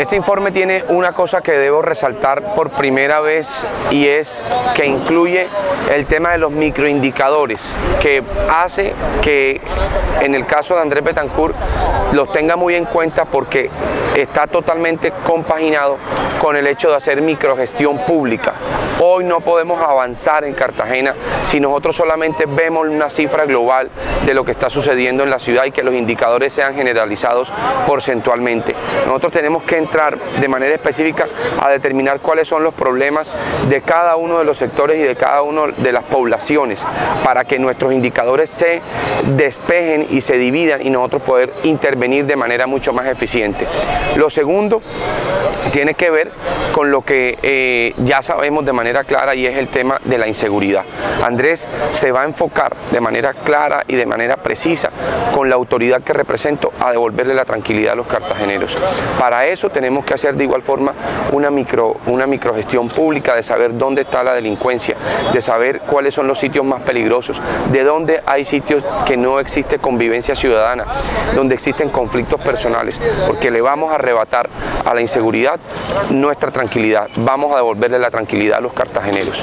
Este informe tiene una cosa que debo resaltar por primera vez y es que incluye el tema de los microindicadores, que hace que en el caso de Andrés Betancourt los tenga muy en cuenta porque está totalmente compaginado con el hecho de hacer microgestión pública. Hoy no podemos avanzar en Cartagena si nosotros solamente vemos una cifra global de lo que está sucediendo en la ciudad y que los indicadores sean generalizados porcentualmente. Nosotros tenemos que entrar de manera específica a determinar cuáles son los problemas de cada uno de los sectores y de cada una de las poblaciones para que nuestros indicadores se despejen y se dividan y nosotros poder intervenir de manera mucho más eficiente. Lo segundo tiene que ver con lo que eh, ya sabemos de manera clara y es el tema de la inseguridad. Andrés se va a enfocar de manera clara y de manera precisa con la autoridad que represento a devolverle la tranquilidad a los cartageneros. Para eso tenemos que hacer de igual forma una, micro, una microgestión pública de saber dónde está la delincuencia, de saber cuáles son los sitios más peligrosos, de dónde hay sitios que no existe convivencia ciudadana, donde existen conflictos personales, porque le vamos a arrebatar a la inseguridad nuestra tranquilidad, vamos a devolverle la tranquilidad a los cartageneros.